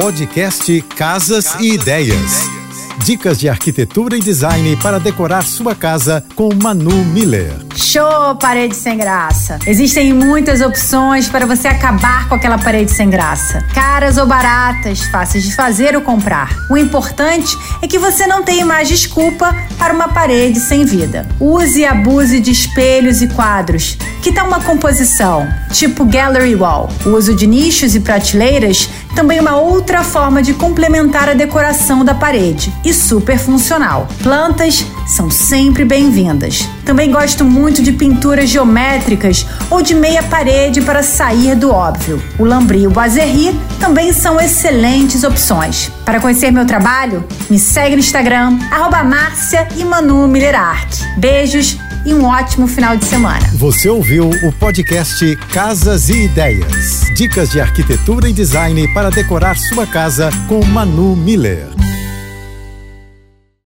Podcast Casas e Ideias. Dicas de arquitetura e design para decorar sua casa com Manu Miller. Show, parede sem graça! Existem muitas opções para você acabar com aquela parede sem graça. Caras ou baratas, fáceis de fazer ou comprar. O importante é que você não tenha mais desculpa para uma parede sem vida. Use e abuse de espelhos e quadros. Que tal uma composição, tipo gallery wall? O uso de nichos e prateleiras também uma outra forma de complementar a decoração da parede e super funcional. Plantas são sempre bem-vindas. Também gosto muito de pinturas geométricas ou de meia parede para sair do óbvio. O lambri e o boiserie também são excelentes opções. Para conhecer meu trabalho, me segue no Instagram, arroba. Beijos e um ótimo final de semana. Você ouviu o podcast Casas e Ideias. Dicas de arquitetura e design para decorar sua casa com Manu Miller.